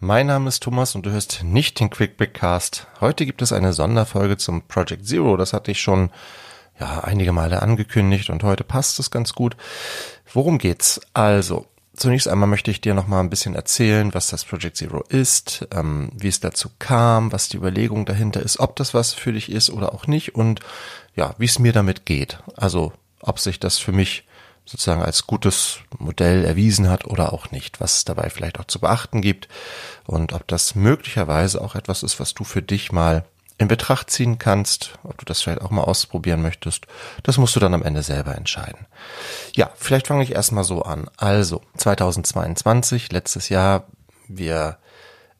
Mein Name ist Thomas und du hörst nicht den Quick. Heute gibt es eine Sonderfolge zum Project Zero. Das hatte ich schon ja einige Male angekündigt und heute passt es ganz gut. Worum geht's? Also, zunächst einmal möchte ich dir noch mal ein bisschen erzählen, was das Project Zero ist, ähm, wie es dazu kam, was die Überlegung dahinter ist, ob das was für dich ist oder auch nicht und ja, wie es mir damit geht. Also, ob sich das für mich sozusagen als gutes Modell erwiesen hat oder auch nicht, was es dabei vielleicht auch zu beachten gibt und ob das möglicherweise auch etwas ist, was du für dich mal in Betracht ziehen kannst, ob du das vielleicht auch mal ausprobieren möchtest, das musst du dann am Ende selber entscheiden. Ja, vielleicht fange ich erstmal so an. Also, 2022, letztes Jahr, wir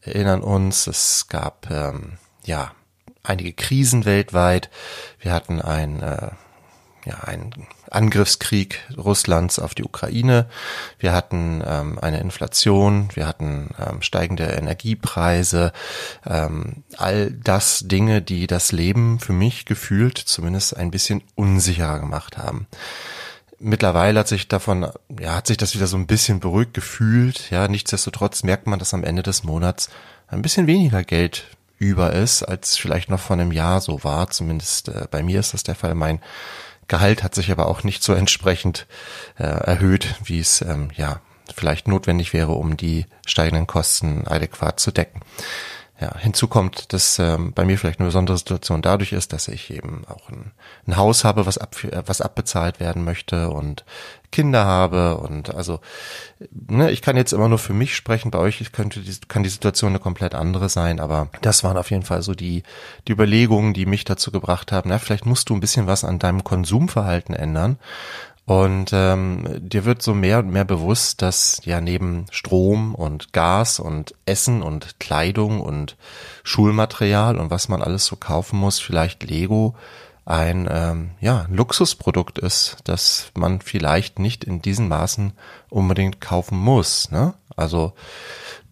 erinnern uns, es gab ähm, ja einige Krisen weltweit. Wir hatten ein äh, ja, ein Angriffskrieg Russlands auf die Ukraine. Wir hatten ähm, eine Inflation, wir hatten ähm, steigende Energiepreise, ähm, all das Dinge, die das Leben für mich gefühlt zumindest ein bisschen unsicherer gemacht haben. Mittlerweile hat sich davon, ja, hat sich das wieder so ein bisschen beruhigt gefühlt. Ja, nichtsdestotrotz merkt man, dass am Ende des Monats ein bisschen weniger Geld über ist, als vielleicht noch vor einem Jahr so war. Zumindest äh, bei mir ist das der Fall. Mein Gehalt hat sich aber auch nicht so entsprechend äh, erhöht, wie es ähm, ja vielleicht notwendig wäre, um die steigenden Kosten adäquat zu decken. Ja, hinzu kommt, dass ähm, bei mir vielleicht eine besondere Situation dadurch ist, dass ich eben auch ein, ein Haus habe, was, ab, was abbezahlt werden möchte und Kinder habe und also ne, ich kann jetzt immer nur für mich sprechen. Bei euch könnte die, kann die Situation eine komplett andere sein, aber das waren auf jeden Fall so die die Überlegungen, die mich dazu gebracht haben. Na, vielleicht musst du ein bisschen was an deinem Konsumverhalten ändern und ähm, dir wird so mehr und mehr bewusst, dass ja neben Strom und Gas und Essen und Kleidung und Schulmaterial und was man alles so kaufen muss, vielleicht Lego ein ähm, ja, Luxusprodukt ist, das man vielleicht nicht in diesen Maßen unbedingt kaufen muss. Ne? Also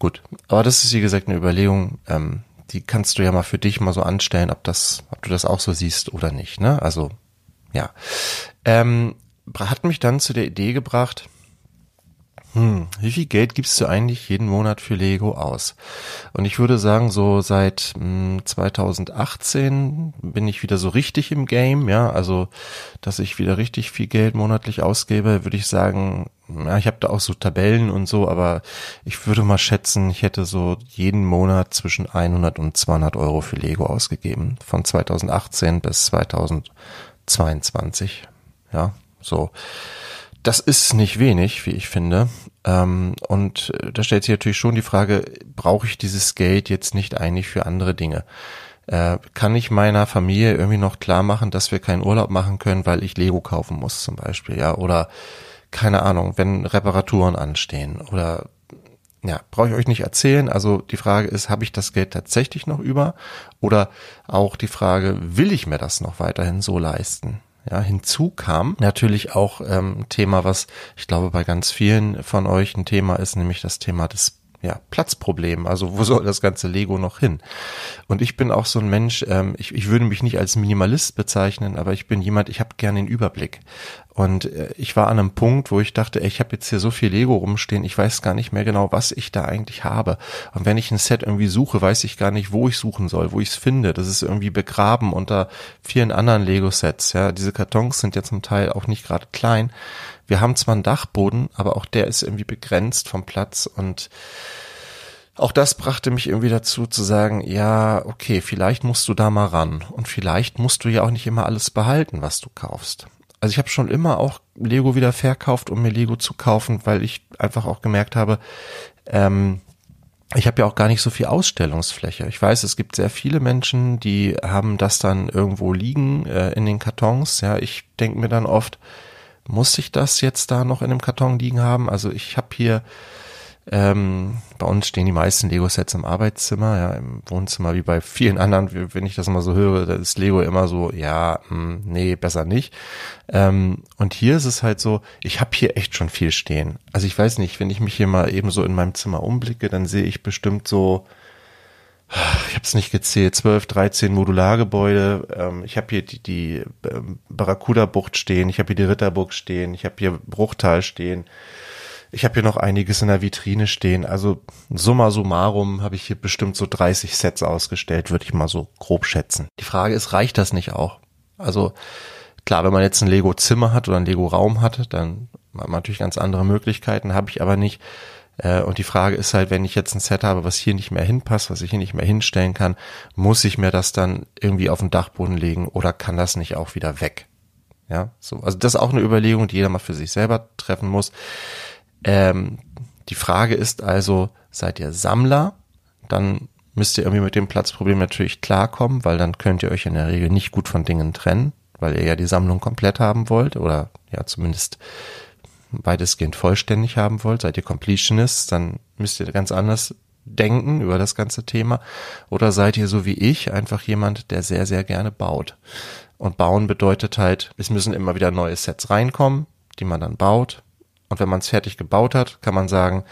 gut, aber das ist wie gesagt eine Überlegung, ähm, die kannst du ja mal für dich mal so anstellen, ob das, ob du das auch so siehst oder nicht. Ne? Also ja. Ähm, hat mich dann zu der Idee gebracht, hm, wie viel Geld gibst du eigentlich jeden Monat für Lego aus? Und ich würde sagen, so seit hm, 2018 bin ich wieder so richtig im Game, ja, also dass ich wieder richtig viel Geld monatlich ausgebe, würde ich sagen, ja, ich habe da auch so Tabellen und so, aber ich würde mal schätzen, ich hätte so jeden Monat zwischen 100 und 200 Euro für Lego ausgegeben, von 2018 bis 2022, ja. So. Das ist nicht wenig, wie ich finde. Ähm, und äh, da stellt sich natürlich schon die Frage, brauche ich dieses Geld jetzt nicht eigentlich für andere Dinge? Äh, kann ich meiner Familie irgendwie noch klar machen, dass wir keinen Urlaub machen können, weil ich Lego kaufen muss zum Beispiel, ja? Oder keine Ahnung, wenn Reparaturen anstehen oder ja, brauche ich euch nicht erzählen. Also die Frage ist, habe ich das Geld tatsächlich noch über? Oder auch die Frage, will ich mir das noch weiterhin so leisten? Ja, hinzu kam natürlich auch ähm, Thema, was ich glaube bei ganz vielen von euch ein Thema ist, nämlich das Thema des ja, Platzproblem. Also wo soll das ganze Lego noch hin? Und ich bin auch so ein Mensch, ähm, ich, ich würde mich nicht als Minimalist bezeichnen, aber ich bin jemand, ich habe gerne den Überblick. Und äh, ich war an einem Punkt, wo ich dachte, ey, ich habe jetzt hier so viel Lego rumstehen, ich weiß gar nicht mehr genau, was ich da eigentlich habe. Und wenn ich ein Set irgendwie suche, weiß ich gar nicht, wo ich suchen soll, wo ich es finde. Das ist irgendwie begraben unter vielen anderen Lego-Sets. Ja, diese Kartons sind ja zum Teil auch nicht gerade klein. Wir haben zwar einen Dachboden, aber auch der ist irgendwie begrenzt vom Platz und auch das brachte mich irgendwie dazu zu sagen, ja, okay, vielleicht musst du da mal ran und vielleicht musst du ja auch nicht immer alles behalten, was du kaufst. Also ich habe schon immer auch Lego wieder verkauft, um mir Lego zu kaufen, weil ich einfach auch gemerkt habe, ähm, ich habe ja auch gar nicht so viel Ausstellungsfläche. Ich weiß, es gibt sehr viele Menschen, die haben das dann irgendwo liegen äh, in den Kartons. Ja, ich denke mir dann oft, muss ich das jetzt da noch in einem Karton liegen haben? Also ich habe hier, ähm, bei uns stehen die meisten Lego-Sets im Arbeitszimmer, ja, im Wohnzimmer, wie bei vielen anderen, wenn ich das mal so höre, da ist Lego immer so, ja, mh, hm, nee, besser nicht. Ähm, und hier ist es halt so, ich habe hier echt schon viel stehen. Also ich weiß nicht, wenn ich mich hier mal eben so in meinem Zimmer umblicke, dann sehe ich bestimmt so ich habe es nicht gezählt, 12, 13 Modulargebäude. Ähm, ich habe hier die, die ähm, Barracuda-Bucht stehen, ich habe hier die Ritterburg stehen, ich habe hier Bruchtal stehen. Ich habe hier noch einiges in der Vitrine stehen. Also summa summarum habe ich hier bestimmt so 30 Sets ausgestellt, würde ich mal so grob schätzen. Die Frage ist, reicht das nicht auch? Also klar, wenn man jetzt ein Lego-Zimmer hat oder ein Lego-Raum hat, dann hat man natürlich ganz andere Möglichkeiten, habe ich aber nicht. Äh, und die Frage ist halt, wenn ich jetzt ein Set habe, was hier nicht mehr hinpasst, was ich hier nicht mehr hinstellen kann, muss ich mir das dann irgendwie auf den Dachboden legen oder kann das nicht auch wieder weg? Ja, so. Also das ist auch eine Überlegung, die jeder mal für sich selber treffen muss. Ähm, die Frage ist also, seid ihr Sammler? Dann müsst ihr irgendwie mit dem Platzproblem natürlich klarkommen, weil dann könnt ihr euch in der Regel nicht gut von Dingen trennen, weil ihr ja die Sammlung komplett haben wollt oder ja zumindest weitestgehend vollständig haben wollt, seid ihr Completionists, dann müsst ihr ganz anders denken über das ganze Thema. Oder seid ihr so wie ich einfach jemand, der sehr, sehr gerne baut. Und bauen bedeutet halt, es müssen immer wieder neue Sets reinkommen, die man dann baut. Und wenn man es fertig gebaut hat, kann man sagen,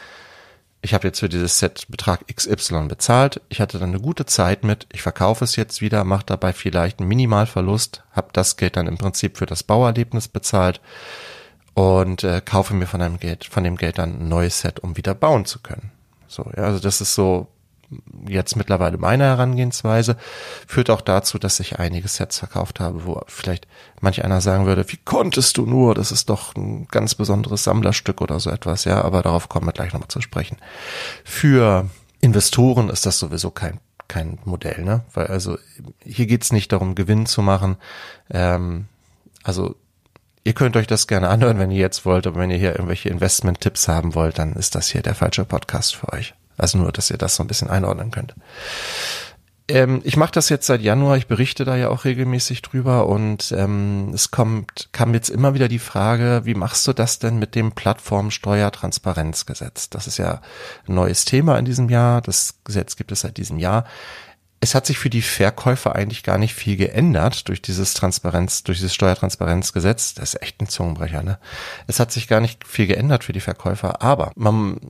ich habe jetzt für dieses Set Betrag XY bezahlt, ich hatte dann eine gute Zeit mit, ich verkaufe es jetzt wieder, mache dabei vielleicht einen Minimalverlust, habe das Geld dann im Prinzip für das Bauerlebnis bezahlt und äh, kaufe mir von einem Geld, von dem Geld dann ein neues Set, um wieder bauen zu können. So, ja, also das ist so jetzt mittlerweile meine Herangehensweise, führt auch dazu, dass ich einige Sets verkauft habe, wo vielleicht manch einer sagen würde, wie konntest du nur, das ist doch ein ganz besonderes Sammlerstück oder so etwas, ja, aber darauf kommen wir gleich nochmal zu sprechen. Für Investoren ist das sowieso kein kein Modell, ne? Weil also hier geht's nicht darum, Gewinn zu machen. Ähm, also ihr könnt euch das gerne anhören, wenn ihr jetzt wollt, aber wenn ihr hier irgendwelche Investment-Tipps haben wollt, dann ist das hier der falsche Podcast für euch. Also nur, dass ihr das so ein bisschen einordnen könnt. Ähm, ich mache das jetzt seit Januar, ich berichte da ja auch regelmäßig drüber und ähm, es kommt, kam jetzt immer wieder die Frage, wie machst du das denn mit dem Plattformsteuertransparenzgesetz? Das ist ja ein neues Thema in diesem Jahr. Das Gesetz gibt es seit diesem Jahr es hat sich für die Verkäufer eigentlich gar nicht viel geändert durch dieses Transparenz, durch dieses Steuertransparenzgesetz. Das ist echt ein Zungenbrecher, ne? Es hat sich gar nicht viel geändert für die Verkäufer, aber man,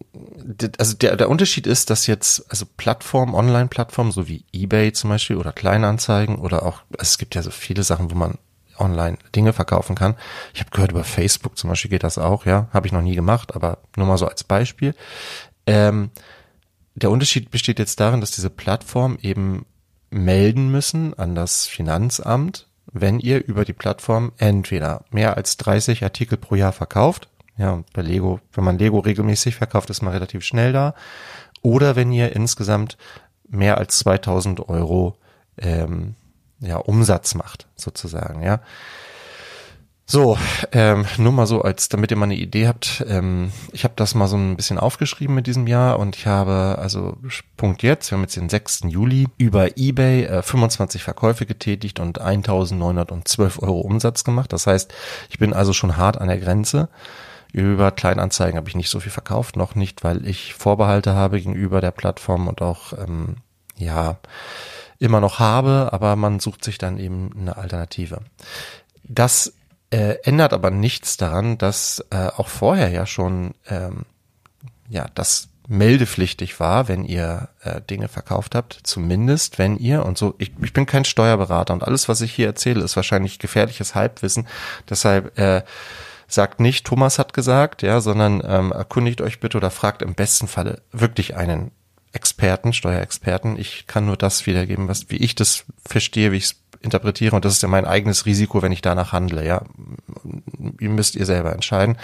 also der, der Unterschied ist, dass jetzt, also Plattformen, Online-Plattformen, so wie eBay zum Beispiel oder Kleinanzeigen oder auch, es gibt ja so viele Sachen, wo man online Dinge verkaufen kann. Ich habe gehört, über Facebook zum Beispiel geht das auch, ja. Habe ich noch nie gemacht, aber nur mal so als Beispiel. Ähm, der Unterschied besteht jetzt darin, dass diese Plattform eben melden müssen an das Finanzamt, wenn ihr über die Plattform entweder mehr als 30 Artikel pro Jahr verkauft, ja, bei Lego, wenn man Lego regelmäßig verkauft, ist man relativ schnell da, oder wenn ihr insgesamt mehr als 2000 Euro ähm, ja, Umsatz macht, sozusagen, ja. So, ähm, nur mal so, als damit ihr mal eine Idee habt. Ähm, ich habe das mal so ein bisschen aufgeschrieben mit diesem Jahr und ich habe, also Punkt jetzt, wir haben jetzt den 6. Juli, über eBay äh, 25 Verkäufe getätigt und 1912 Euro Umsatz gemacht. Das heißt, ich bin also schon hart an der Grenze. Über Kleinanzeigen habe ich nicht so viel verkauft, noch nicht, weil ich Vorbehalte habe gegenüber der Plattform und auch, ähm, ja, immer noch habe, aber man sucht sich dann eben eine Alternative. Das äh, ändert aber nichts daran, dass äh, auch vorher ja schon ähm, ja das meldepflichtig war, wenn ihr äh, Dinge verkauft habt, zumindest wenn ihr und so, ich, ich bin kein Steuerberater und alles, was ich hier erzähle, ist wahrscheinlich gefährliches Halbwissen. Deshalb äh, sagt nicht, Thomas hat gesagt, ja, sondern ähm, erkundigt euch bitte oder fragt im besten Falle wirklich einen Experten, Steuerexperten. Ich kann nur das wiedergeben, was wie ich das verstehe, wie ich es interpretiere und das ist ja mein eigenes Risiko, wenn ich danach handle, ja. Ihr müsst ihr selber entscheiden.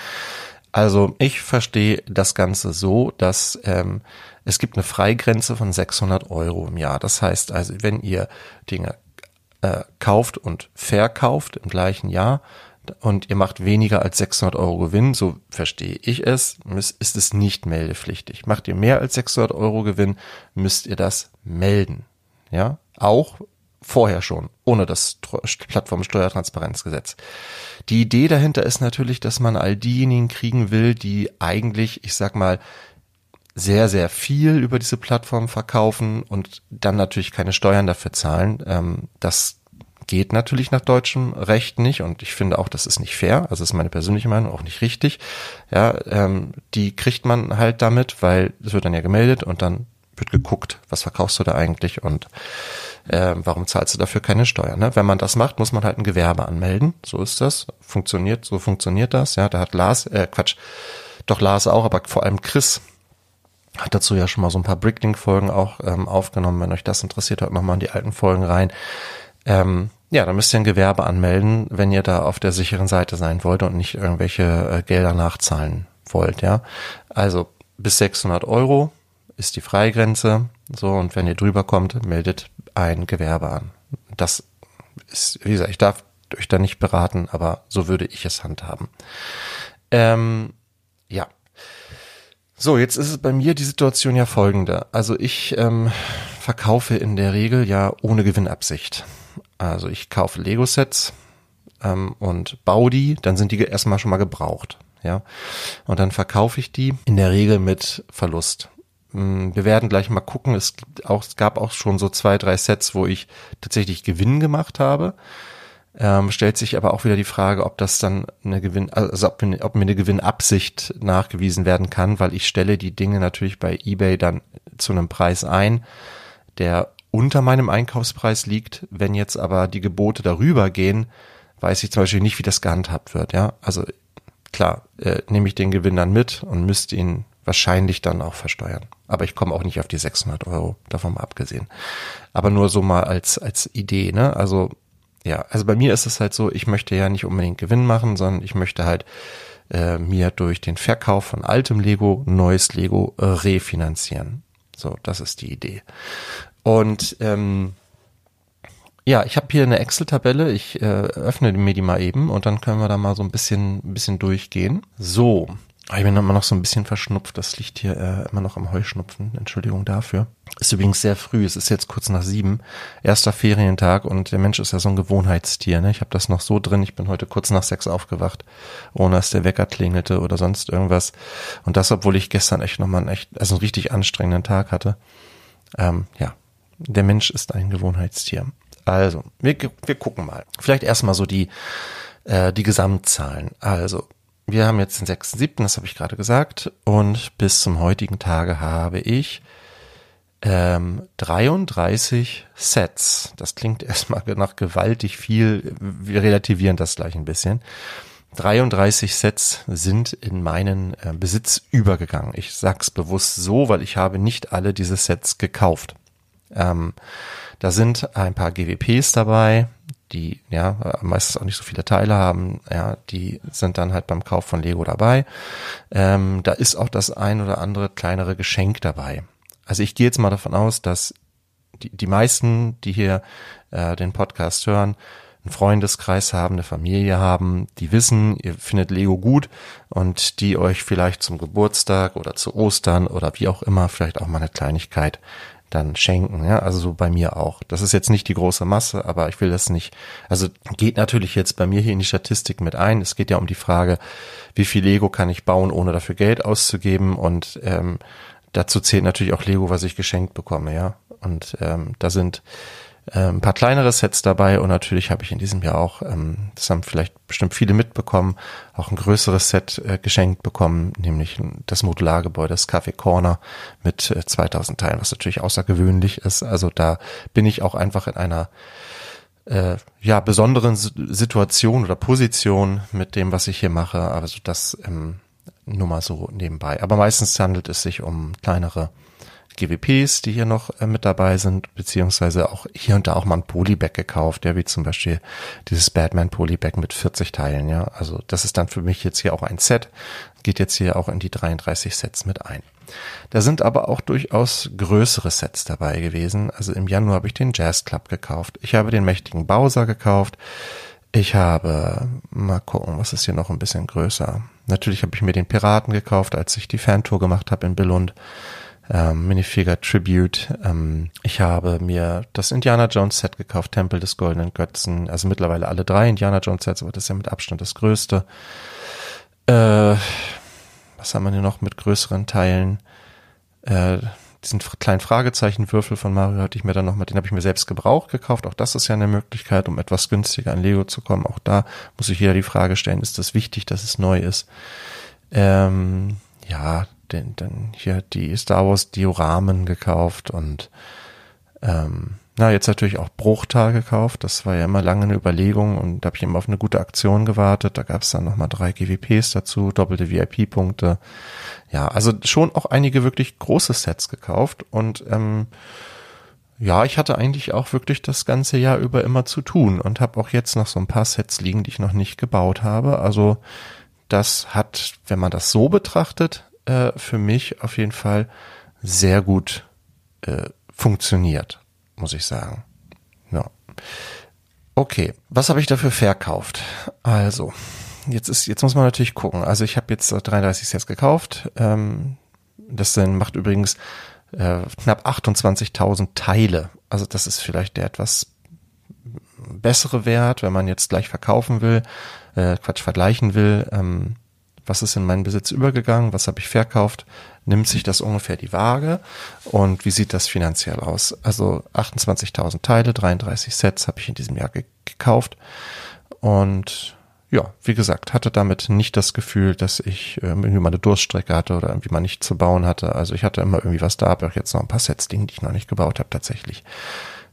Also ich verstehe das Ganze so, dass ähm, es gibt eine Freigrenze von 600 Euro im Jahr. Das heißt also, wenn ihr Dinge äh, kauft und verkauft im gleichen Jahr und ihr macht weniger als 600 Euro Gewinn, so verstehe ich es, ist es nicht meldepflichtig. Macht ihr mehr als 600 Euro Gewinn, müsst ihr das melden. Ja, auch vorher schon, ohne das Plattformsteuertransparenzgesetz. Die Idee dahinter ist natürlich, dass man all diejenigen kriegen will, die eigentlich, ich sag mal, sehr, sehr viel über diese Plattform verkaufen und dann natürlich keine Steuern dafür zahlen. Ähm, das geht natürlich nach deutschem Recht nicht und ich finde auch, das ist nicht fair. Also das ist meine persönliche Meinung, auch nicht richtig. Ja, ähm, die kriegt man halt damit, weil es wird dann ja gemeldet und dann wird geguckt, was verkaufst du da eigentlich und äh, warum zahlst du dafür keine Steuern? Ne? Wenn man das macht, muss man halt ein Gewerbe anmelden. So ist das. Funktioniert, so funktioniert das. Ja, da hat Lars, äh, Quatsch, doch Lars auch, aber vor allem Chris hat dazu ja schon mal so ein paar Bricklink-Folgen auch ähm, aufgenommen. Wenn euch das interessiert, hört nochmal in die alten Folgen rein. Ähm, ja, dann müsst ihr ein Gewerbe anmelden, wenn ihr da auf der sicheren Seite sein wollt und nicht irgendwelche äh, Gelder nachzahlen wollt. Ja, also bis 600 Euro ist die Freigrenze. So und wenn ihr drüber kommt, meldet ein Gewerbe an. Das ist, wie gesagt, ich darf euch da nicht beraten, aber so würde ich es handhaben. Ähm, ja. So, jetzt ist es bei mir die Situation ja folgende. Also ich ähm, verkaufe in der Regel ja ohne Gewinnabsicht. Also ich kaufe Lego-Sets ähm, und baue die, dann sind die erstmal schon mal gebraucht. Ja. Und dann verkaufe ich die in der Regel mit Verlust. Mm, wir werden gleich mal gucken. Es gibt auch, es gab auch schon so zwei, drei Sets, wo ich tatsächlich Gewinn gemacht habe. Ähm, stellt sich aber auch wieder die Frage, ob das dann eine Gewinn, also ob mir, ob mir eine Gewinnabsicht nachgewiesen werden kann, weil ich stelle die Dinge natürlich bei eBay dann zu einem Preis ein, der unter meinem Einkaufspreis liegt. Wenn jetzt aber die Gebote darüber gehen, weiß ich zum Beispiel nicht, wie das gehandhabt wird. Ja, also klar, äh, nehme ich den Gewinn dann mit und müsste ihn wahrscheinlich dann auch versteuern. Aber ich komme auch nicht auf die 600 Euro, davon mal abgesehen. Aber nur so mal als, als Idee, ne? Also, ja, also bei mir ist es halt so, ich möchte ja nicht unbedingt Gewinn machen, sondern ich möchte halt äh, mir durch den Verkauf von altem Lego neues Lego äh, refinanzieren. So, das ist die Idee. Und ähm, ja, ich habe hier eine Excel-Tabelle. Ich äh, öffne mir die mal eben und dann können wir da mal so ein bisschen, ein bisschen durchgehen. So, ich bin immer noch so ein bisschen verschnupft. Das liegt hier äh, immer noch am Heuschnupfen. Entschuldigung dafür. Ist übrigens sehr früh. Es ist jetzt kurz nach sieben. Erster Ferientag und der Mensch ist ja so ein Gewohnheitstier. Ne? Ich habe das noch so drin. Ich bin heute kurz nach sechs aufgewacht, ohne dass der Wecker klingelte oder sonst irgendwas. Und das, obwohl ich gestern echt nochmal einen echt, also einen richtig anstrengenden Tag hatte. Ähm, ja, der Mensch ist ein Gewohnheitstier. Also, wir, wir gucken mal. Vielleicht erstmal so die, äh, die Gesamtzahlen. Also, wir haben jetzt den 6.7., das habe ich gerade gesagt, und bis zum heutigen Tage habe ich ähm, 33 Sets. Das klingt erstmal nach gewaltig viel. Wir relativieren das gleich ein bisschen. 33 Sets sind in meinen äh, Besitz übergegangen. Ich sag's bewusst so, weil ich habe nicht alle diese Sets gekauft. Ähm, da sind ein paar GWPs dabei, die ja meistens auch nicht so viele Teile haben, ja, die sind dann halt beim Kauf von Lego dabei. Ähm, da ist auch das ein oder andere kleinere Geschenk dabei. Also ich gehe jetzt mal davon aus, dass die, die meisten, die hier äh, den Podcast hören, einen Freundeskreis haben, eine Familie haben, die wissen, ihr findet Lego gut und die euch vielleicht zum Geburtstag oder zu Ostern oder wie auch immer vielleicht auch mal eine Kleinigkeit dann schenken. Ja, also so bei mir auch. Das ist jetzt nicht die große Masse, aber ich will das nicht. Also geht natürlich jetzt bei mir hier in die Statistik mit ein. Es geht ja um die Frage, wie viel Lego kann ich bauen, ohne dafür Geld auszugeben und ähm, dazu zählt natürlich auch Lego, was ich geschenkt bekomme, ja. Und ähm, da sind ein paar kleinere Sets dabei und natürlich habe ich in diesem Jahr auch, ähm, das haben vielleicht bestimmt viele mitbekommen, auch ein größeres Set äh, geschenkt bekommen, nämlich das Modulargebäude, das Café Corner mit äh, 2000 Teilen, was natürlich außergewöhnlich ist. Also da bin ich auch einfach in einer äh, ja besonderen Situation oder Position mit dem, was ich hier mache. Also das ähm, nur mal so nebenbei. Aber meistens handelt es sich um kleinere GWPs, die hier noch äh, mit dabei sind, beziehungsweise auch hier und da auch mal ein Polybag gekauft, ja, wie zum Beispiel dieses Batman Polybag mit 40 Teilen, ja. Also das ist dann für mich jetzt hier auch ein Set, geht jetzt hier auch in die 33 Sets mit ein. Da sind aber auch durchaus größere Sets dabei gewesen. Also im Januar habe ich den Jazz Club gekauft. Ich habe den mächtigen Bowser gekauft. Ich habe, mal gucken, was ist hier noch ein bisschen größer. Natürlich habe ich mir den Piraten gekauft, als ich die Fantour gemacht habe in Billund ähm, Minifigure Tribute. Ähm, ich habe mir das Indiana Jones Set gekauft, Tempel des Goldenen Götzen. Also mittlerweile alle drei Indiana Jones Sets, aber das ist ja mit Abstand das größte. Äh, was haben wir denn noch mit größeren Teilen? Äh, diesen kleinen Fragezeichenwürfel von Mario hatte ich mir dann noch mal, den habe ich mir selbst gebraucht gekauft. Auch das ist ja eine Möglichkeit, um etwas günstiger an Lego zu kommen. Auch da muss ich wieder die Frage stellen, ist das wichtig, dass es neu ist? Ähm, ja, den, dann hier die Star Wars Dioramen gekauft und ähm, na, jetzt natürlich auch Bruchtal gekauft. Das war ja immer lange eine Überlegung und da habe ich immer auf eine gute Aktion gewartet. Da gab es dann nochmal drei GWPs dazu, doppelte VIP-Punkte. Ja, also schon auch einige wirklich große Sets gekauft und ähm, ja, ich hatte eigentlich auch wirklich das ganze Jahr über immer zu tun und habe auch jetzt noch so ein paar Sets liegen, die ich noch nicht gebaut habe. Also das hat, wenn man das so betrachtet, äh, für mich auf jeden Fall sehr gut äh, funktioniert, muss ich sagen. Ja. Okay, was habe ich dafür verkauft? Also, jetzt ist, jetzt muss man natürlich gucken. Also ich habe jetzt 33 Sets gekauft. Ähm, das dann macht übrigens äh, knapp 28.000 Teile. Also das ist vielleicht der etwas bessere Wert, wenn man jetzt gleich verkaufen will, äh, Quatsch vergleichen will. Ähm, was ist in meinen Besitz übergegangen, was habe ich verkauft, nimmt sich das ungefähr die Waage und wie sieht das finanziell aus? Also 28.000 Teile, 33 Sets habe ich in diesem Jahr ge gekauft und ja, wie gesagt, hatte damit nicht das Gefühl, dass ich äh, irgendwie mal eine Durststrecke hatte oder irgendwie mal nicht zu bauen hatte. Also ich hatte immer irgendwie was da, habe auch jetzt noch ein paar Sets, die ich noch nicht gebaut habe tatsächlich.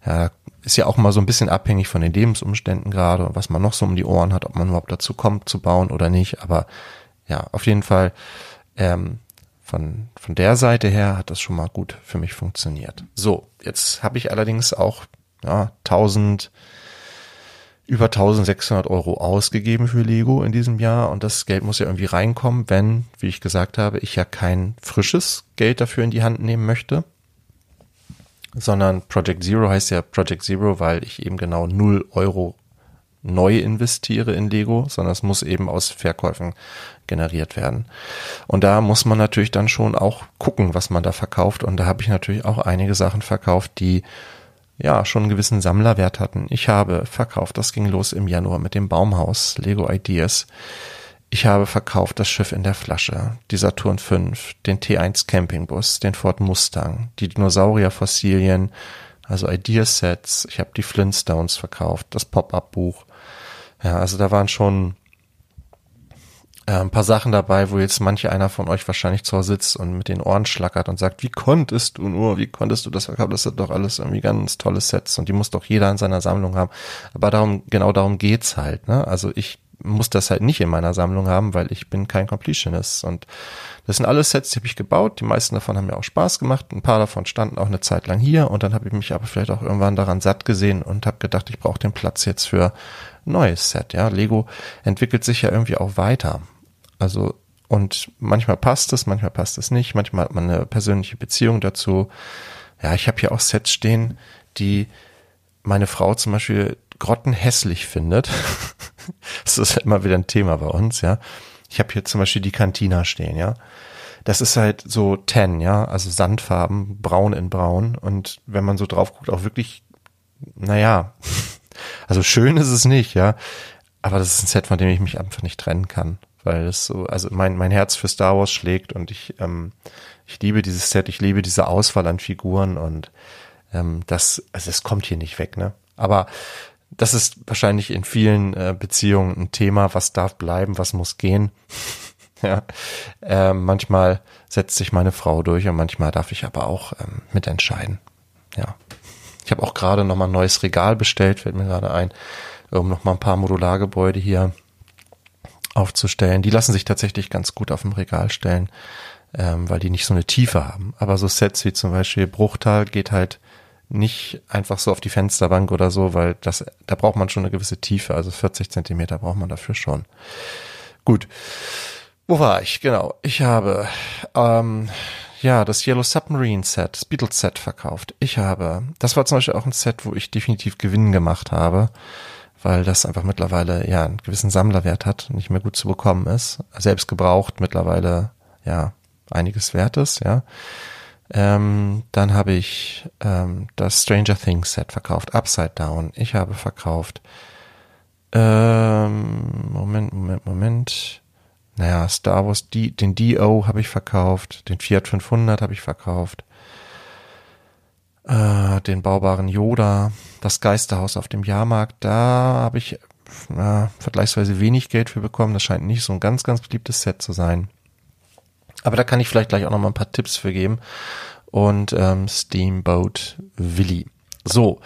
Ja, ist ja auch mal so ein bisschen abhängig von den Lebensumständen gerade und was man noch so um die Ohren hat, ob man überhaupt dazu kommt zu bauen oder nicht. Aber ja, auf jeden Fall ähm, von, von der Seite her hat das schon mal gut für mich funktioniert. So, jetzt habe ich allerdings auch ja, 1000 über 1600 Euro ausgegeben für Lego in diesem Jahr und das Geld muss ja irgendwie reinkommen, wenn, wie ich gesagt habe, ich ja kein frisches Geld dafür in die Hand nehmen möchte, sondern Project Zero heißt ja Project Zero, weil ich eben genau 0 Euro neu investiere in Lego, sondern es muss eben aus Verkäufen generiert werden. Und da muss man natürlich dann schon auch gucken, was man da verkauft. Und da habe ich natürlich auch einige Sachen verkauft, die ja schon einen gewissen Sammlerwert hatten. Ich habe verkauft, das ging los im Januar mit dem Baumhaus Lego Ideas. Ich habe verkauft das Schiff in der Flasche, die Saturn 5, den T1 Campingbus, den Ford Mustang, die Dinosaurier-Fossilien, also Ideasets. Ich habe die Flintstones verkauft, das Pop-up-Buch. Ja, also da waren schon äh, ein paar Sachen dabei, wo jetzt manche einer von euch wahrscheinlich zu Hause sitzt und mit den Ohren schlackert und sagt, wie konntest du nur, wie konntest du das verkaufen? Das sind doch alles irgendwie ganz tolle Sets und die muss doch jeder in seiner Sammlung haben. Aber darum, genau darum geht's halt, ne? Also ich muss das halt nicht in meiner Sammlung haben, weil ich bin kein Completionist und das sind alles Sets, die habe ich gebaut. Die meisten davon haben mir auch Spaß gemacht. Ein paar davon standen auch eine Zeit lang hier und dann habe ich mich aber vielleicht auch irgendwann daran satt gesehen und habe gedacht, ich brauche den Platz jetzt für neues Set. Ja, Lego entwickelt sich ja irgendwie auch weiter. Also, und manchmal passt es, manchmal passt es nicht, manchmal hat man eine persönliche Beziehung dazu. Ja, ich habe hier auch Sets stehen, die meine Frau zum Beispiel grottenhässlich findet. das ist immer wieder ein Thema bei uns, ja. Ich habe hier zum Beispiel die Cantina stehen, ja. Das ist halt so Ten, ja, also Sandfarben, braun in braun. Und wenn man so drauf guckt, auch wirklich, naja, also schön ist es nicht, ja. Aber das ist ein Set, von dem ich mich einfach nicht trennen kann weil es so, also mein, mein Herz für Star Wars schlägt und ich, ähm, ich liebe dieses Set, ich liebe diese Auswahl an Figuren und ähm, das, also es kommt hier nicht weg, ne? Aber das ist wahrscheinlich in vielen äh, Beziehungen ein Thema, was darf bleiben, was muss gehen. ja, äh, manchmal setzt sich meine Frau durch und manchmal darf ich aber auch ähm, mitentscheiden. Ja, ich habe auch gerade noch mal ein neues Regal bestellt, fällt mir gerade ein, um noch mal ein paar Modulargebäude hier aufzustellen. Die lassen sich tatsächlich ganz gut auf dem Regal stellen, ähm, weil die nicht so eine Tiefe haben. Aber so Sets wie zum Beispiel Bruchtal geht halt nicht einfach so auf die Fensterbank oder so, weil das, da braucht man schon eine gewisse Tiefe, also 40 Zentimeter braucht man dafür schon. Gut. Wo war ich? Genau. Ich habe ähm, ja das Yellow Submarine Set, das Beatles Set verkauft. Ich habe, das war zum Beispiel auch ein Set, wo ich definitiv Gewinn gemacht habe weil das einfach mittlerweile ja einen gewissen Sammlerwert hat, nicht mehr gut zu bekommen ist, selbst gebraucht mittlerweile ja einiges wert ist, ja. Ähm, dann habe ich ähm, das Stranger Things Set verkauft, Upside Down. Ich habe verkauft. Ähm, Moment, Moment, Moment. Naja, Star Wars, die, den DO habe ich verkauft, den Fiat 500 habe ich verkauft äh, den baubaren Yoda, das Geisterhaus auf dem Jahrmarkt, da habe ich äh, vergleichsweise wenig Geld für bekommen. Das scheint nicht so ein ganz, ganz beliebtes Set zu sein. Aber da kann ich vielleicht gleich auch noch mal ein paar Tipps für geben. Und ähm, Steamboat Willy. So,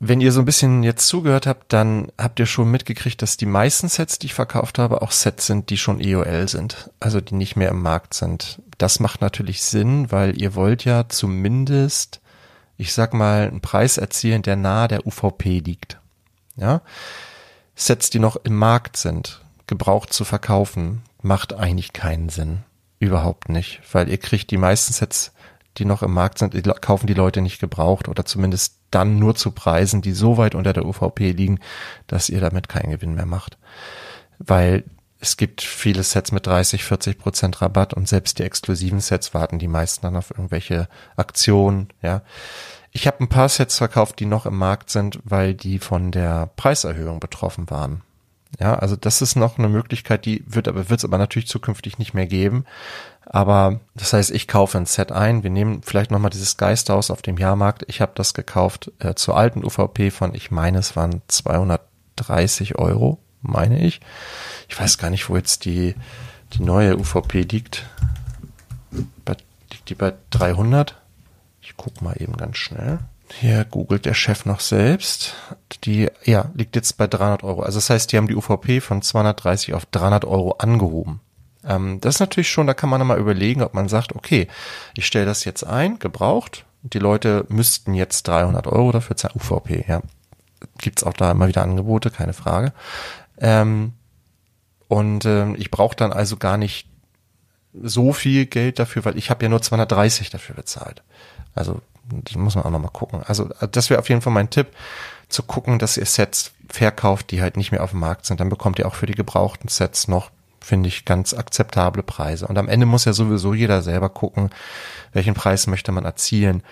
wenn ihr so ein bisschen jetzt zugehört habt, dann habt ihr schon mitgekriegt, dass die meisten Sets, die ich verkauft habe, auch Sets sind, die schon EOL sind, also die nicht mehr im Markt sind. Das macht natürlich Sinn, weil ihr wollt ja zumindest, ich sag mal, einen Preis erzielen, der nahe der UVP liegt. Ja? Sets, die noch im Markt sind, gebraucht zu verkaufen, macht eigentlich keinen Sinn. Überhaupt nicht, weil ihr kriegt die meisten Sets die noch im Markt sind, kaufen die Leute nicht gebraucht oder zumindest dann nur zu Preisen, die so weit unter der UVP liegen, dass ihr damit keinen Gewinn mehr macht. Weil es gibt viele Sets mit 30, 40 Prozent Rabatt und selbst die exklusiven Sets warten die meisten dann auf irgendwelche Aktionen, ja. Ich habe ein paar Sets verkauft, die noch im Markt sind, weil die von der Preiserhöhung betroffen waren. Ja, also das ist noch eine Möglichkeit, die wird aber, wird es aber natürlich zukünftig nicht mehr geben. Aber das heißt, ich kaufe ein Set ein. Wir nehmen vielleicht nochmal dieses Geisterhaus auf dem Jahrmarkt. Ich habe das gekauft äh, zur alten UVP von, ich meine, es waren 230 Euro, meine ich. Ich weiß gar nicht, wo jetzt die, die neue UVP liegt. Bei, liegt die bei 300? Ich guck mal eben ganz schnell. Hier googelt der Chef noch selbst. Die, ja, liegt jetzt bei 300 Euro. Also das heißt, die haben die UVP von 230 auf 300 Euro angehoben. Ähm, das ist natürlich schon, da kann man mal überlegen, ob man sagt, okay, ich stelle das jetzt ein, gebraucht, die Leute müssten jetzt 300 Euro dafür zahlen, UVP, ja. Gibt's auch da immer wieder Angebote, keine Frage. Ähm, und ähm, ich brauche dann also gar nicht so viel Geld dafür, weil ich habe ja nur 230 dafür bezahlt. Also das muss man auch nochmal gucken. Also das wäre auf jeden Fall mein Tipp, zu gucken, dass ihr Sets verkauft, die halt nicht mehr auf dem Markt sind. Dann bekommt ihr auch für die gebrauchten Sets noch, finde ich, ganz akzeptable Preise. Und am Ende muss ja sowieso jeder selber gucken, welchen Preis möchte man erzielen.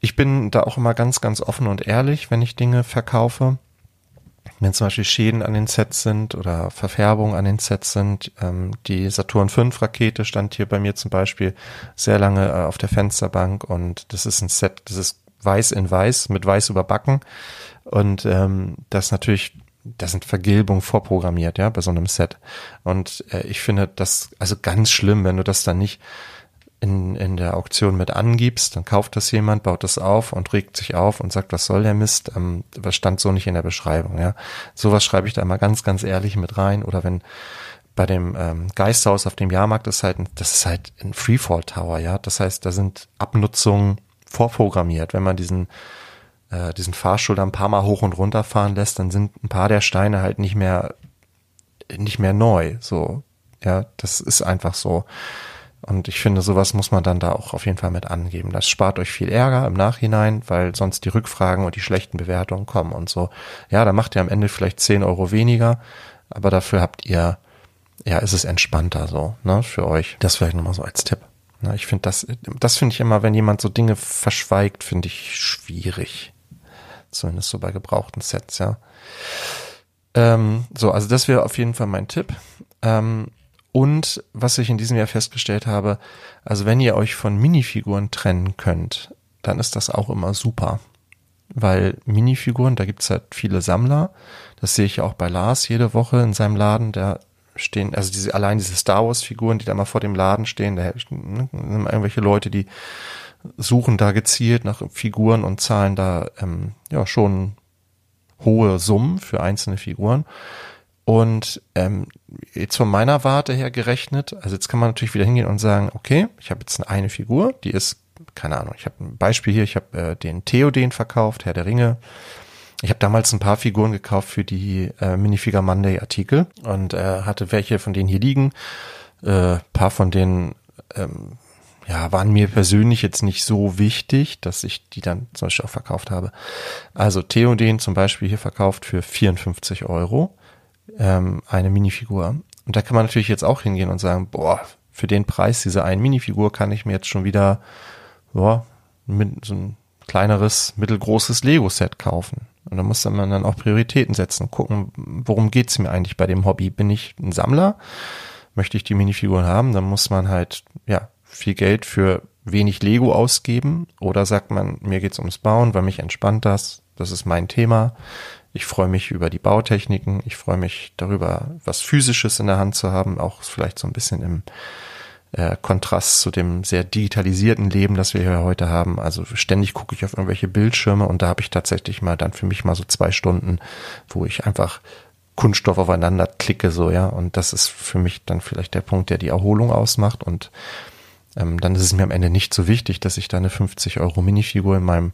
Ich bin da auch immer ganz, ganz offen und ehrlich, wenn ich Dinge verkaufe wenn zum Beispiel Schäden an den Sets sind oder Verfärbungen an den Sets sind. Ähm, die Saturn V Rakete stand hier bei mir zum Beispiel sehr lange äh, auf der Fensterbank und das ist ein Set, das ist weiß in weiß mit weiß überbacken und ähm, das natürlich das sind Vergilbungen vorprogrammiert, ja, bei so einem Set. Und äh, ich finde das also ganz schlimm, wenn du das dann nicht in, in der Auktion mit angibst, dann kauft das jemand, baut das auf und regt sich auf und sagt, was soll der Mist? Ähm, was stand so nicht in der Beschreibung, ja. Sowas schreibe ich da mal ganz, ganz ehrlich mit rein. Oder wenn bei dem ähm, Geisthaus auf dem Jahrmarkt ist halt, ein, das ist halt ein Freefall Tower, ja. Das heißt, da sind Abnutzungen vorprogrammiert. Wenn man diesen äh, diesen Fahrstuhl ein paar Mal hoch und runter fahren lässt, dann sind ein paar der Steine halt nicht mehr nicht mehr neu. So, ja, das ist einfach so. Und ich finde, sowas muss man dann da auch auf jeden Fall mit angeben. Das spart euch viel Ärger im Nachhinein, weil sonst die Rückfragen und die schlechten Bewertungen kommen und so. Ja, da macht ihr am Ende vielleicht 10 Euro weniger, aber dafür habt ihr, ja, ist es entspannter so, ne, für euch. Das vielleicht nochmal so als Tipp. Na, ich finde das, das finde ich immer, wenn jemand so Dinge verschweigt, finde ich schwierig. Zumindest so bei gebrauchten Sets, ja. Ähm, so, also das wäre auf jeden Fall mein Tipp. Ähm, und was ich in diesem Jahr festgestellt habe, also wenn ihr euch von Minifiguren trennen könnt, dann ist das auch immer super. Weil Minifiguren, da gibt's halt viele Sammler. Das sehe ich auch bei Lars jede Woche in seinem Laden. Da stehen, also diese, allein diese Star Wars Figuren, die da mal vor dem Laden stehen, da ne, irgendwelche Leute, die suchen da gezielt nach Figuren und zahlen da ähm, ja schon hohe Summen für einzelne Figuren. Und ähm, jetzt von meiner Warte her gerechnet, also jetzt kann man natürlich wieder hingehen und sagen, okay, ich habe jetzt eine Figur, die ist, keine Ahnung, ich habe ein Beispiel hier, ich habe äh, den Theoden verkauft, Herr der Ringe. Ich habe damals ein paar Figuren gekauft für die äh, Minifigure Monday Artikel und äh, hatte welche von denen hier liegen. Äh, paar von denen ähm, ja, waren mir persönlich jetzt nicht so wichtig, dass ich die dann zum Beispiel auch verkauft habe. Also Theoden zum Beispiel hier verkauft für 54 Euro ähm, eine Minifigur. Und da kann man natürlich jetzt auch hingehen und sagen, boah, für den Preis dieser einen Minifigur kann ich mir jetzt schon wieder boah, so ein kleineres, mittelgroßes Lego-Set kaufen. Und da muss man dann auch Prioritäten setzen, gucken, worum geht's mir eigentlich bei dem Hobby? Bin ich ein Sammler? Möchte ich die Minifiguren haben? Dann muss man halt, ja, viel Geld für wenig Lego ausgeben. Oder sagt man, mir geht's ums Bauen, weil mich entspannt das. Das ist mein Thema. Ich freue mich über die Bautechniken. Ich freue mich darüber, was Physisches in der Hand zu haben, auch vielleicht so ein bisschen im äh, Kontrast zu dem sehr digitalisierten Leben, das wir hier heute haben. Also ständig gucke ich auf irgendwelche Bildschirme und da habe ich tatsächlich mal dann für mich mal so zwei Stunden, wo ich einfach Kunststoff aufeinander klicke, so, ja. Und das ist für mich dann vielleicht der Punkt, der die Erholung ausmacht. Und ähm, dann ist es mir am Ende nicht so wichtig, dass ich da eine 50 Euro Minifigur in meinem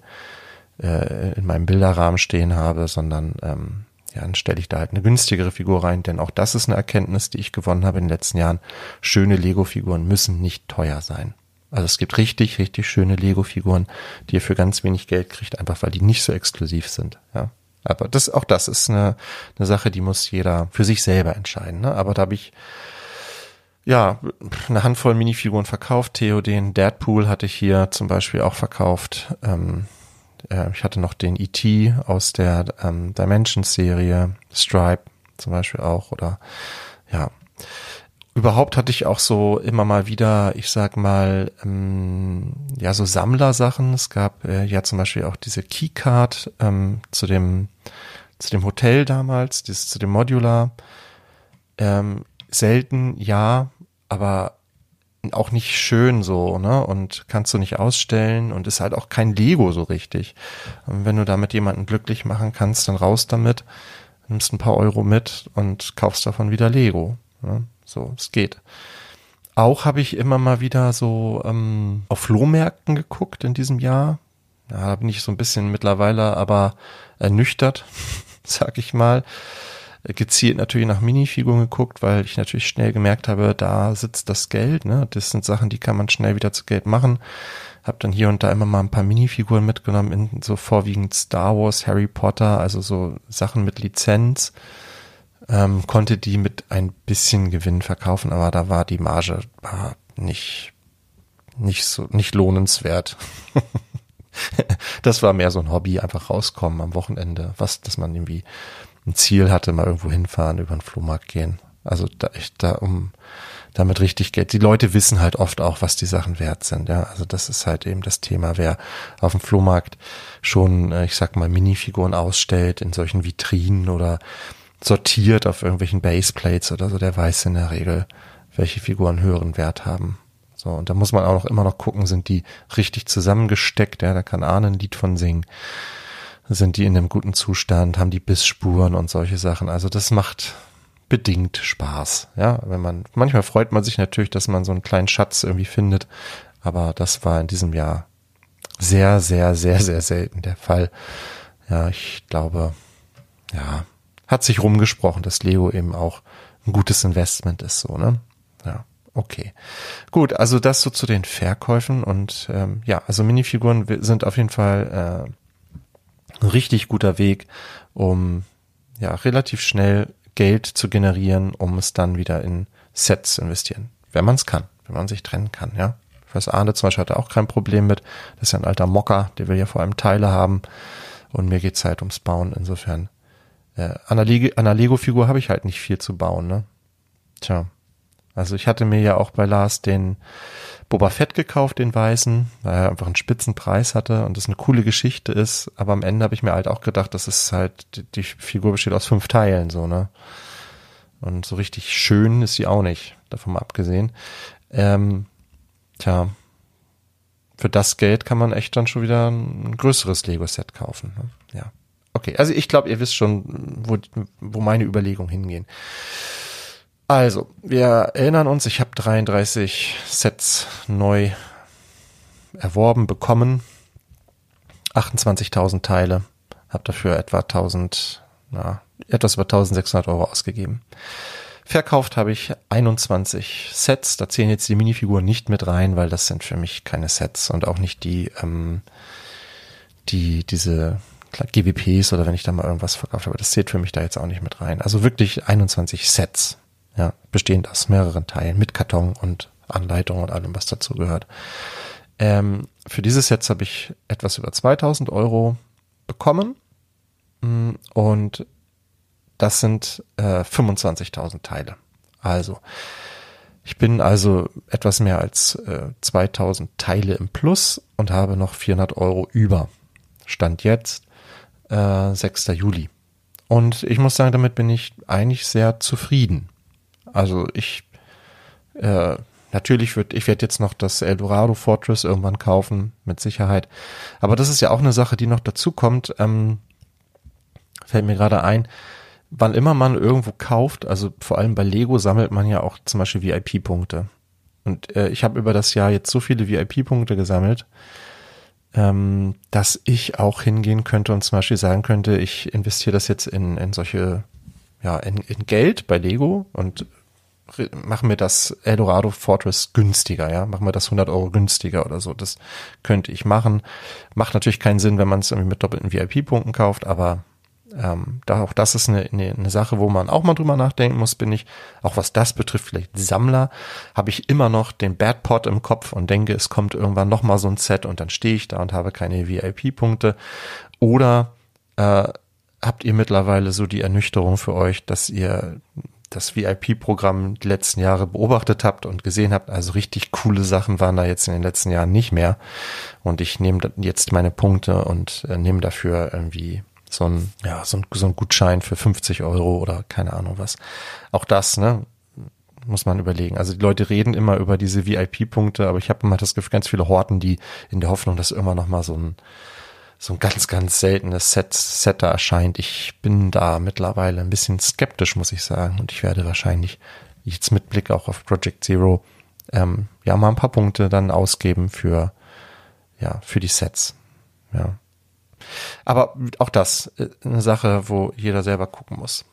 äh, in meinem Bilderrahmen stehen habe, sondern ähm, ja, dann stelle ich da halt eine günstigere Figur rein, denn auch das ist eine Erkenntnis, die ich gewonnen habe in den letzten Jahren. Schöne Lego-Figuren müssen nicht teuer sein. Also es gibt richtig, richtig schöne Lego-Figuren, die ihr für ganz wenig Geld kriegt, einfach weil die nicht so exklusiv sind. Ja. Aber das, auch das ist eine, eine Sache, die muss jeder für sich selber entscheiden. Ne? Aber da habe ich ja eine Handvoll Minifiguren verkauft. Theo, den Deadpool hatte ich hier zum Beispiel auch verkauft. Ähm, äh, ich hatte noch den E.T. aus der ähm, Dimensions-Serie, Stripe zum Beispiel auch, oder ja. Überhaupt hatte ich auch so immer mal wieder, ich sag mal, ähm, ja, so Sammlersachen. Es gab äh, ja zum Beispiel auch diese Keycard ähm, zu dem zu dem Hotel damals, dieses, zu dem Modular. Ähm, selten, ja, aber auch nicht schön so, ne? Und kannst du nicht ausstellen und ist halt auch kein Lego so richtig. Und wenn du damit jemanden glücklich machen kannst, dann raus damit, nimmst ein paar Euro mit und kaufst davon wieder Lego. Ne? So, es geht. Auch habe ich immer mal wieder so ähm, auf Flohmärkten geguckt in diesem Jahr. Ja, da bin ich so ein bisschen mittlerweile aber ernüchtert, sag ich mal. Gezielt natürlich nach Minifiguren geguckt, weil ich natürlich schnell gemerkt habe, da sitzt das Geld. Ne? Das sind Sachen, die kann man schnell wieder zu Geld machen. Hab dann hier und da immer mal ein paar Minifiguren mitgenommen, in so vorwiegend Star Wars, Harry Potter, also so Sachen mit Lizenz ähm, konnte die mit ein bisschen Gewinn verkaufen, aber da war die Marge war nicht, nicht so, nicht lohnenswert. das war mehr so ein Hobby, einfach rauskommen am Wochenende, was, dass man irgendwie ein Ziel hatte, mal irgendwo hinfahren, über den Flohmarkt gehen. Also da echt da um damit richtig Geld. Die Leute wissen halt oft auch, was die Sachen wert sind. Ja, also das ist halt eben das Thema. Wer auf dem Flohmarkt schon, äh, ich sag mal, Minifiguren ausstellt in solchen Vitrinen oder sortiert auf irgendwelchen Baseplates oder so, der weiß in der Regel, welche Figuren höheren Wert haben. So, und da muss man auch noch immer noch gucken, sind die richtig zusammengesteckt, ja, da kann Arne ein Lied von singen. Sind die in einem guten Zustand, haben die Bissspuren und solche Sachen. Also das macht bedingt Spaß, ja, wenn man, manchmal freut man sich natürlich, dass man so einen kleinen Schatz irgendwie findet, aber das war in diesem Jahr sehr, sehr, sehr, sehr selten der Fall. Ja, ich glaube, ja, hat sich rumgesprochen, dass Lego eben auch ein gutes Investment ist, so, ne? Ja, okay. Gut, also das so zu den Verkäufen und ähm, ja, also Minifiguren sind auf jeden Fall äh, ein richtig guter Weg, um ja relativ schnell Geld zu generieren, um es dann wieder in Sets zu investieren. Wenn man es kann, wenn man sich trennen kann, ja. Ich weiß, Arne zum Beispiel hatte auch kein Problem mit. Das ist ja ein alter Mocker, der will ja vor allem Teile haben. Und mir geht's halt ums Bauen. Insofern äh, an einer Lego-Figur habe ich halt nicht viel zu bauen, ne? Tja. Also ich hatte mir ja auch bei Lars den Boba Fett gekauft, den weißen, weil er einfach einen spitzen Preis hatte und das eine coole Geschichte ist. Aber am Ende habe ich mir halt auch gedacht, das ist halt, die, die Figur besteht aus fünf Teilen, so, ne? Und so richtig schön ist sie auch nicht, davon mal abgesehen. Ähm, tja, für das Geld kann man echt dann schon wieder ein größeres Lego-Set kaufen. Ne? Ja. Okay, also ich glaube, ihr wisst schon, wo, wo meine Überlegungen hingehen. Also, wir erinnern uns, ich habe 33 Sets neu erworben, bekommen. 28.000 Teile. Habe dafür etwa 1000, na, etwas über 1600 Euro ausgegeben. Verkauft habe ich 21 Sets. Da zählen jetzt die Minifiguren nicht mit rein, weil das sind für mich keine Sets und auch nicht die, ähm, die, diese GWPs oder wenn ich da mal irgendwas verkauft habe, das zählt für mich da jetzt auch nicht mit rein. Also wirklich 21 Sets, ja, bestehend aus mehreren Teilen mit Karton und Anleitung und allem, was dazu gehört. Ähm, für diese Sets habe ich etwas über 2000 Euro bekommen mm, und das sind äh, 25.000 Teile. Also ich bin also etwas mehr als äh, 2000 Teile im Plus und habe noch 400 Euro über. Stand jetzt äh, 6. Juli. Und ich muss sagen, damit bin ich eigentlich sehr zufrieden. Also ich äh, natürlich wird ich werde jetzt noch das Eldorado Fortress irgendwann kaufen mit Sicherheit. Aber das ist ja auch eine Sache, die noch dazu kommt. Ähm, fällt mir gerade ein. Wann immer man irgendwo kauft, also vor allem bei Lego sammelt man ja auch zum Beispiel VIP-Punkte. Und äh, ich habe über das Jahr jetzt so viele VIP-Punkte gesammelt, ähm, dass ich auch hingehen könnte und zum Beispiel sagen könnte, ich investiere das jetzt in, in solche, ja, in, in Geld bei Lego und mache mir das Eldorado Fortress günstiger, ja, machen wir das 100 Euro günstiger oder so. Das könnte ich machen. Macht natürlich keinen Sinn, wenn man es irgendwie mit doppelten VIP-Punkten kauft, aber ähm, da auch das ist eine, eine, eine Sache, wo man auch mal drüber nachdenken muss, bin ich, auch was das betrifft, vielleicht Sammler, habe ich immer noch den Bad Pot im Kopf und denke, es kommt irgendwann noch mal so ein Set und dann stehe ich da und habe keine VIP-Punkte. Oder äh, habt ihr mittlerweile so die Ernüchterung für euch, dass ihr das VIP-Programm die letzten Jahre beobachtet habt und gesehen habt, also richtig coole Sachen waren da jetzt in den letzten Jahren nicht mehr. Und ich nehme jetzt meine Punkte und äh, nehme dafür irgendwie so ein, ja, so ein, so ein Gutschein für 50 Euro oder keine Ahnung was. Auch das, ne, muss man überlegen. Also die Leute reden immer über diese VIP-Punkte, aber ich habe immer das Gefühl, ganz viele Horten, die in der Hoffnung, dass immer noch mal so ein so ein ganz, ganz seltenes Set, Set da erscheint. Ich bin da mittlerweile ein bisschen skeptisch, muss ich sagen. Und ich werde wahrscheinlich jetzt mit Blick auch auf Project Zero ähm, ja mal ein paar Punkte dann ausgeben für ja für die Sets. Ja. Aber auch das äh, eine Sache, wo jeder selber gucken muss.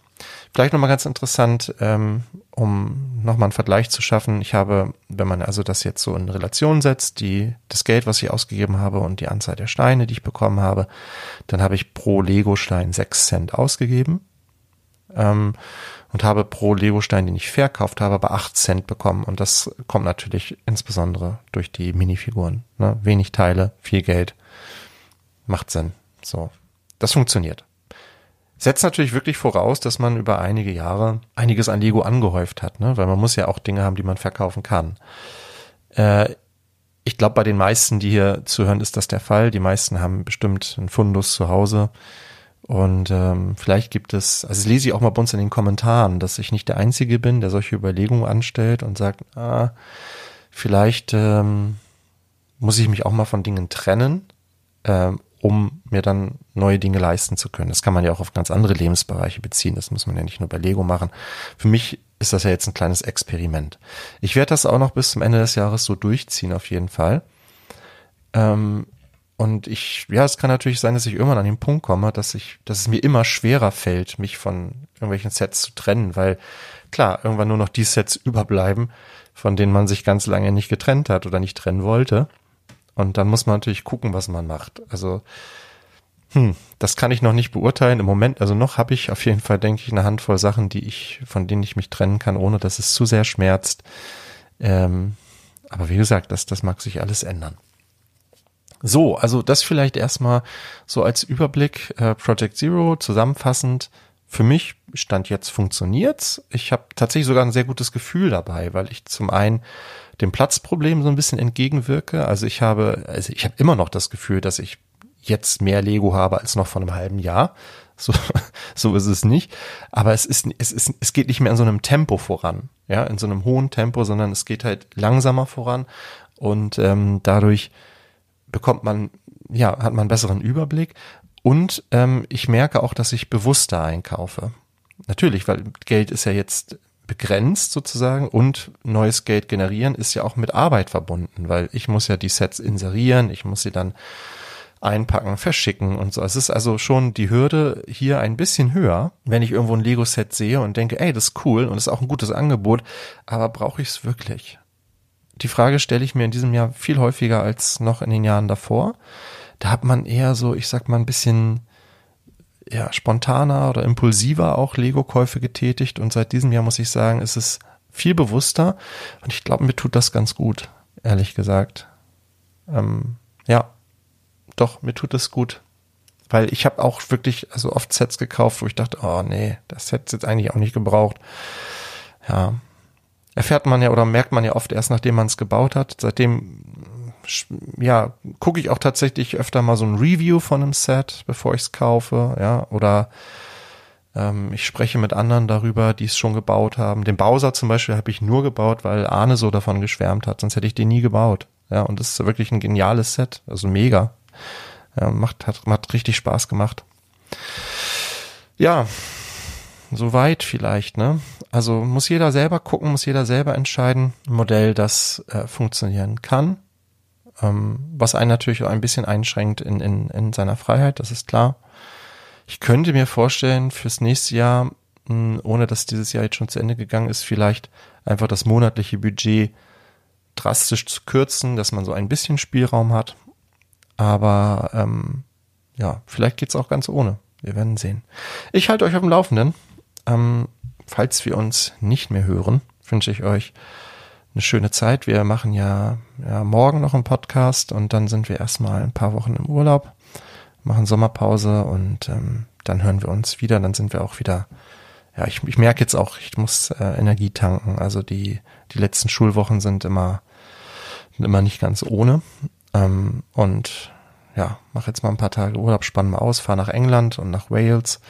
Vielleicht nochmal ganz interessant, ähm, um nochmal einen Vergleich zu schaffen. Ich habe, wenn man also das jetzt so in Relation setzt, die, das Geld, was ich ausgegeben habe und die Anzahl der Steine, die ich bekommen habe, dann habe ich pro Lego-Stein sechs Cent ausgegeben. Ähm, und habe pro Lego-Stein, den ich verkauft habe, aber acht Cent bekommen. Und das kommt natürlich insbesondere durch die Minifiguren. Ne? Wenig Teile, viel Geld. Macht Sinn. So. Das funktioniert setzt natürlich wirklich voraus, dass man über einige Jahre einiges an Lego angehäuft hat, ne? weil man muss ja auch Dinge haben, die man verkaufen kann. Äh, ich glaube, bei den meisten, die hier zuhören, ist das der Fall. Die meisten haben bestimmt einen Fundus zu Hause. Und ähm, vielleicht gibt es, also das lese ich auch mal bei uns in den Kommentaren, dass ich nicht der Einzige bin, der solche Überlegungen anstellt und sagt, ah, vielleicht ähm, muss ich mich auch mal von Dingen trennen, ähm, um mir dann neue Dinge leisten zu können. Das kann man ja auch auf ganz andere Lebensbereiche beziehen. Das muss man ja nicht nur bei Lego machen. Für mich ist das ja jetzt ein kleines Experiment. Ich werde das auch noch bis zum Ende des Jahres so durchziehen, auf jeden Fall. Ähm, und ich, ja, es kann natürlich sein, dass ich irgendwann an den Punkt komme, dass ich, dass es mir immer schwerer fällt, mich von irgendwelchen Sets zu trennen, weil klar, irgendwann nur noch die Sets überbleiben, von denen man sich ganz lange nicht getrennt hat oder nicht trennen wollte. Und dann muss man natürlich gucken, was man macht. Also, hm, das kann ich noch nicht beurteilen. Im Moment, also noch habe ich auf jeden Fall, denke ich, eine Handvoll Sachen, die ich, von denen ich mich trennen kann, ohne dass es zu sehr schmerzt. Ähm, aber wie gesagt, das, das mag sich alles ändern. So, also das vielleicht erstmal so als Überblick äh, Project Zero zusammenfassend. Für mich stand jetzt funktioniert's. Ich habe tatsächlich sogar ein sehr gutes Gefühl dabei, weil ich zum einen dem Platzproblem so ein bisschen entgegenwirke. Also ich habe, also ich habe immer noch das Gefühl, dass ich jetzt mehr Lego habe als noch vor einem halben Jahr. So, so ist es nicht. Aber es ist, es ist, es geht nicht mehr in so einem Tempo voran. Ja, in so einem hohen Tempo, sondern es geht halt langsamer voran. Und ähm, dadurch bekommt man, ja, hat man einen besseren Überblick. Und ähm, ich merke auch, dass ich bewusster einkaufe. Natürlich, weil Geld ist ja jetzt begrenzt sozusagen und neues Geld generieren ist ja auch mit Arbeit verbunden, weil ich muss ja die Sets inserieren, ich muss sie dann einpacken, verschicken und so. Es ist also schon die Hürde hier ein bisschen höher, wenn ich irgendwo ein Lego-Set sehe und denke, ey, das ist cool und ist auch ein gutes Angebot, aber brauche ich es wirklich? Die Frage stelle ich mir in diesem Jahr viel häufiger als noch in den Jahren davor. Da hat man eher so, ich sag mal, ein bisschen ja, spontaner oder impulsiver auch Lego-Käufe getätigt und seit diesem Jahr muss ich sagen, ist es viel bewusster und ich glaube, mir tut das ganz gut, ehrlich gesagt. Ähm, ja, doch, mir tut es gut. Weil ich habe auch wirklich also oft Sets gekauft, wo ich dachte, oh nee, das ist jetzt eigentlich auch nicht gebraucht. Ja, erfährt man ja oder merkt man ja oft erst, nachdem man es gebaut hat. Seitdem ja, gucke ich auch tatsächlich öfter mal so ein Review von einem Set, bevor ich es kaufe, ja, oder ähm, ich spreche mit anderen darüber, die es schon gebaut haben. Den Bowser zum Beispiel habe ich nur gebaut, weil Arne so davon geschwärmt hat, sonst hätte ich den nie gebaut. Ja, und das ist wirklich ein geniales Set, also mega. Ja, macht, hat, hat richtig Spaß gemacht. Ja, soweit vielleicht, ne? Also muss jeder selber gucken, muss jeder selber entscheiden, ein Modell, das äh, funktionieren kann ähm, was einen natürlich auch ein bisschen einschränkt in, in, in seiner Freiheit, das ist klar. Ich könnte mir vorstellen, fürs nächste Jahr, mh, ohne dass dieses Jahr jetzt schon zu Ende gegangen ist, vielleicht einfach das monatliche Budget drastisch zu kürzen, dass man so ein bisschen Spielraum hat. Aber ähm, ja, vielleicht geht's auch ganz ohne. Wir werden sehen. Ich halte euch auf dem Laufenden. Ähm, falls wir uns nicht mehr hören, wünsche ich euch eine schöne Zeit. Wir machen ja, ja morgen noch einen Podcast und dann sind wir erstmal ein paar Wochen im Urlaub, machen Sommerpause und ähm, dann hören wir uns wieder. Dann sind wir auch wieder. Ja, ich, ich merke jetzt auch, ich muss äh, Energie tanken. Also die die letzten Schulwochen sind immer immer nicht ganz ohne. Ähm, und ja, mache jetzt mal ein paar Tage Urlaub, spann mal aus, fahre nach England und nach Wales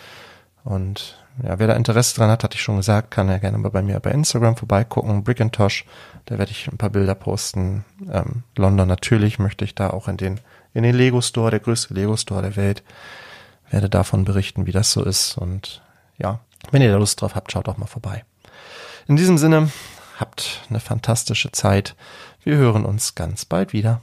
und ja, wer da Interesse dran hat, hatte ich schon gesagt, kann ja gerne mal bei mir bei Instagram vorbeigucken, Brickintosh, da werde ich ein paar Bilder posten. Ähm, London natürlich möchte ich da auch in den, in den Lego Store, der größte Lego Store der Welt, werde davon berichten, wie das so ist und ja, wenn ihr da Lust drauf habt, schaut doch mal vorbei. In diesem Sinne, Habt eine fantastische Zeit. Wir hören uns ganz bald wieder.